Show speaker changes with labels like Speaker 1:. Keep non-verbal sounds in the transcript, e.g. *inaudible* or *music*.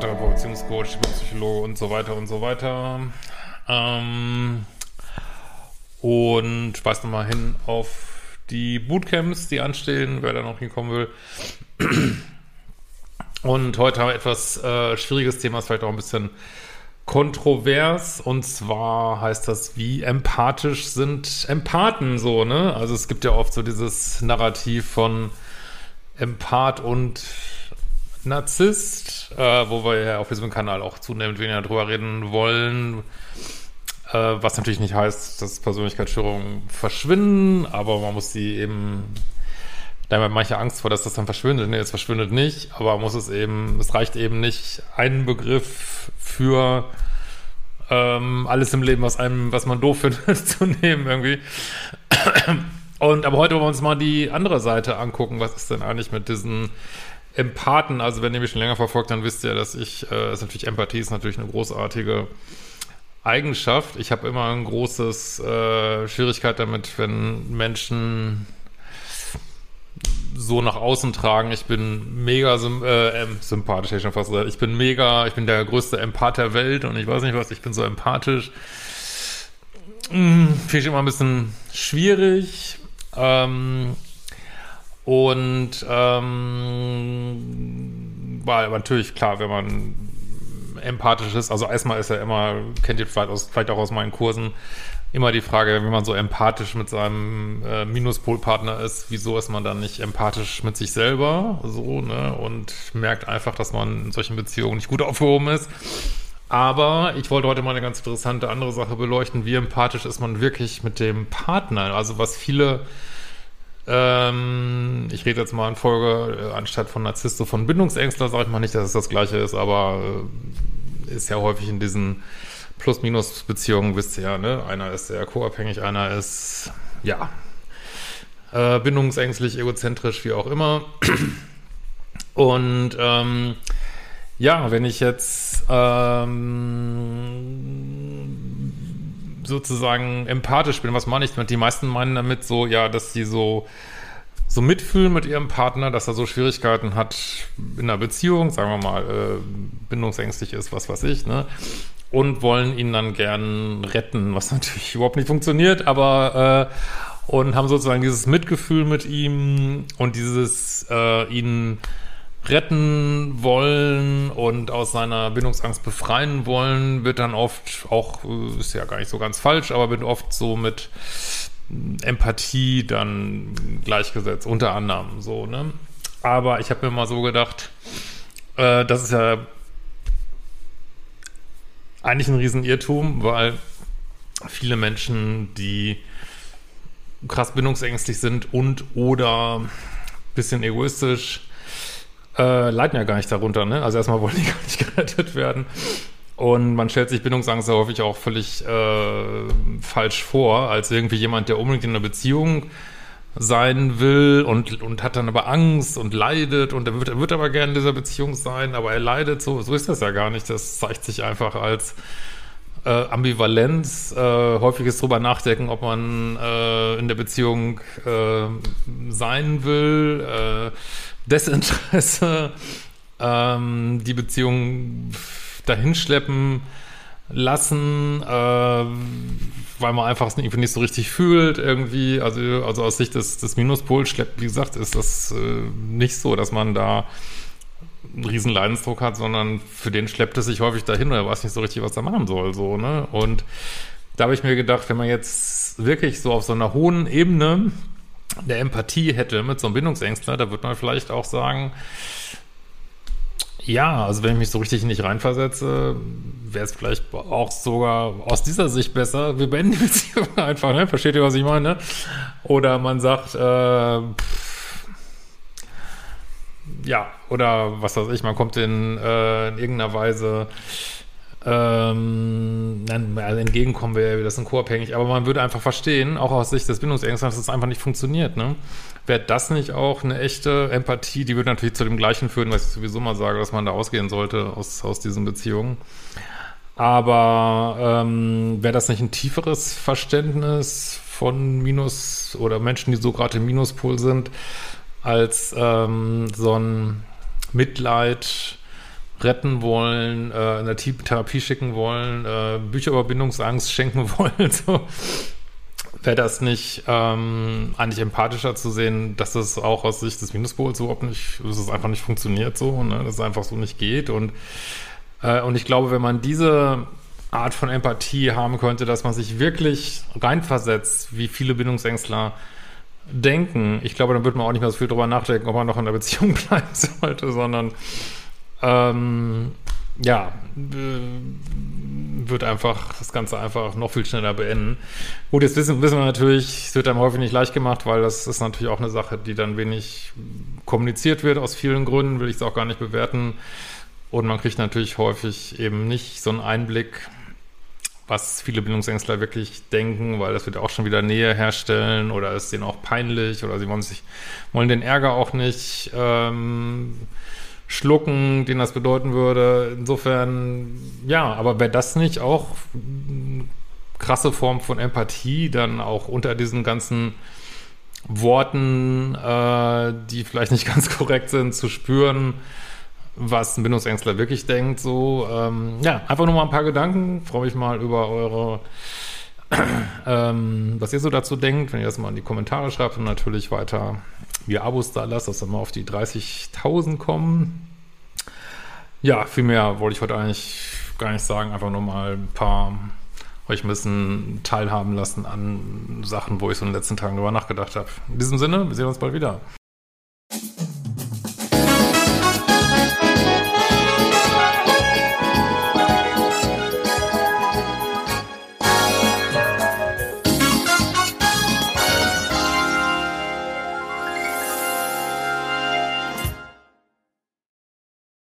Speaker 1: Paartherapeut, Beziehungscoach, Psychologe und so weiter und so weiter. Ähm, und weist nochmal hin auf die Bootcamps, die anstehen, wer da noch hinkommen will. Und heute haben wir etwas äh, schwieriges Thema, ist vielleicht auch ein bisschen kontrovers. Und zwar heißt das, wie empathisch sind Empathen so, ne? Also es gibt ja oft so dieses Narrativ von Empath und Narzisst, äh, wo wir ja auf diesem Kanal auch zunehmend weniger drüber reden wollen. Äh, was natürlich nicht heißt, dass Persönlichkeitsstörungen verschwinden, aber man muss die eben, da haben manche Angst vor, dass das dann verschwindet. Nee, es verschwindet nicht, aber man muss es eben, es reicht eben nicht, einen Begriff für ähm, alles im Leben, was einem, was man doof *laughs* findet, zu nehmen irgendwie. Und aber heute wollen wir uns mal die andere Seite angucken. Was ist denn eigentlich mit diesen Empathen? Also wenn ihr mich schon länger verfolgt, dann wisst ihr, dass ich, äh, ist natürlich Empathie ist natürlich eine großartige Eigenschaft. Ich habe immer ein großes äh, Schwierigkeit damit, wenn Menschen so nach außen tragen. Ich bin mega symp äh, sympathisch, hätte ich schon fast gesagt. Ich bin mega, ich bin der größte Empath der Welt und ich weiß nicht was, ich bin so empathisch. Hm, Finde ich immer ein bisschen schwierig. Ähm, und ähm, weil natürlich, klar, wenn man empathisch ist, also erstmal ist er immer, kennt ihr vielleicht, aus, vielleicht auch aus meinen Kursen, immer die Frage, wenn man so empathisch mit seinem äh, Minuspolpartner ist, wieso ist man dann nicht empathisch mit sich selber so, ne? Und merkt einfach, dass man in solchen Beziehungen nicht gut aufgehoben ist. Aber ich wollte heute mal eine ganz interessante andere Sache beleuchten. Wie empathisch ist man wirklich mit dem Partner? Also was viele ähm, ich rede jetzt mal in Folge, äh, anstatt von Narzissto, von Bindungsängstler, sage ich mal nicht, dass es das Gleiche ist, aber äh, ist ja häufig in diesen Plus-Minus-Beziehungen, wisst ihr ja, ne? Einer ist sehr co-abhängig, einer ist, ja, äh, bindungsängstlich, egozentrisch, wie auch immer. Und ähm, ja, wenn ich jetzt ähm, sozusagen empathisch bin, was meine ich damit? Die meisten meinen damit so, ja, dass sie so so mitfühlen mit ihrem Partner, dass er so Schwierigkeiten hat in einer Beziehung, sagen wir mal, äh, bindungsängstlich ist, was weiß ich, ne? Und wollen ihn dann gern retten, was natürlich *laughs* überhaupt nicht funktioniert, aber äh, und haben sozusagen dieses Mitgefühl mit ihm und dieses äh, ihn retten wollen und aus seiner Bindungsangst befreien wollen, wird dann oft auch, äh, ist ja gar nicht so ganz falsch, aber wird oft so mit Empathie dann gleichgesetzt, unter anderem so, ne? Aber ich habe mir mal so gedacht, äh, das ist ja eigentlich ein Riesenirrtum, weil viele Menschen, die krass bindungsängstlich sind und oder bisschen egoistisch, äh, leiden ja gar nicht darunter, ne? Also erstmal wollen die *laughs* gar nicht gerettet werden. Und man stellt sich Bindungsangst ja häufig auch völlig äh, falsch vor, als irgendwie jemand, der unbedingt in einer Beziehung sein will und, und hat dann aber Angst und leidet und er wird, er wird aber gerne in dieser Beziehung sein, aber er leidet so. So ist das ja gar nicht. Das zeigt sich einfach als äh, Ambivalenz, äh, häufiges drüber nachdenken, ob man äh, in der Beziehung äh, sein will, äh, Desinteresse, ähm, die Beziehung dahinschleppen lassen, äh, weil man einfach es nicht, so richtig fühlt irgendwie. Also, also aus Sicht des, des Minuspols schleppt, wie gesagt, ist das äh, nicht so, dass man da einen riesen Leidensdruck hat, sondern für den schleppt es sich häufig dahin und er weiß nicht so richtig, was er machen soll, so, ne? Und da habe ich mir gedacht, wenn man jetzt wirklich so auf so einer hohen Ebene der Empathie hätte mit so einem Bindungsängstler, da würde man vielleicht auch sagen, ja, also wenn ich mich so richtig nicht reinversetze, wäre es vielleicht auch sogar aus dieser Sicht besser, wir beenden die Beziehung *laughs* einfach, ne? Versteht ihr, was ich meine? Oder man sagt, äh, pff, ja, oder was weiß ich, man kommt in, äh, in irgendeiner Weise ähm, nein, also entgegenkommen wir, das sind co-abhängig, aber man würde einfach verstehen, auch aus Sicht des Bindungsängstens, dass es einfach nicht funktioniert, ne? Wäre das nicht auch eine echte Empathie, die würde natürlich zu dem Gleichen führen, was ich sowieso mal sage, dass man da ausgehen sollte aus, aus diesen Beziehungen. Aber ähm, wäre das nicht ein tieferes Verständnis von Minus oder Menschen, die so gerade im Minuspol sind, als ähm, so ein Mitleid, retten wollen, äh, in der Therapie schicken wollen, äh, Bücher über Bindungsangst schenken *laughs* wollen, so wäre das nicht ähm, eigentlich empathischer zu sehen, dass das auch aus Sicht des Minuspols überhaupt nicht, dass es einfach nicht funktioniert so, ne? dass es einfach so nicht geht und äh, und ich glaube, wenn man diese Art von Empathie haben könnte, dass man sich wirklich reinversetzt, wie viele Bindungsängstler denken, ich glaube, dann würde man auch nicht mehr so viel drüber nachdenken, ob man noch in der Beziehung *laughs* bleiben sollte, sondern ähm, ja, wird einfach das Ganze einfach noch viel schneller beenden. Gut, jetzt wissen, wissen wir natürlich, es wird einem häufig nicht leicht gemacht, weil das ist natürlich auch eine Sache, die dann wenig kommuniziert wird aus vielen Gründen, will ich es auch gar nicht bewerten. Und man kriegt natürlich häufig eben nicht so einen Einblick, was viele Bindungsängstler wirklich denken, weil das wird auch schon wieder Nähe herstellen oder ist denen auch peinlich oder sie wollen sich, wollen den Ärger auch nicht ähm, schlucken, den das bedeuten würde. Insofern, ja, aber wäre das nicht auch krasse Form von Empathie, dann auch unter diesen ganzen Worten, äh, die vielleicht nicht *laughs* ganz korrekt sind, zu spüren, was ein Bindungsängstler wirklich denkt. So, ähm, ja, einfach nur mal ein paar Gedanken. Freue mich mal über eure, ähm, was ihr so dazu denkt, wenn ihr das mal in die Kommentare schreibt und natürlich weiter wie Abos da lasst, dass wir mal auf die 30.000 kommen. Ja, viel mehr wollte ich heute eigentlich gar nicht sagen. Einfach nur mal ein paar euch ein bisschen teilhaben lassen an Sachen, wo ich so in den letzten Tagen drüber nachgedacht habe. In diesem Sinne, wir sehen uns bald wieder.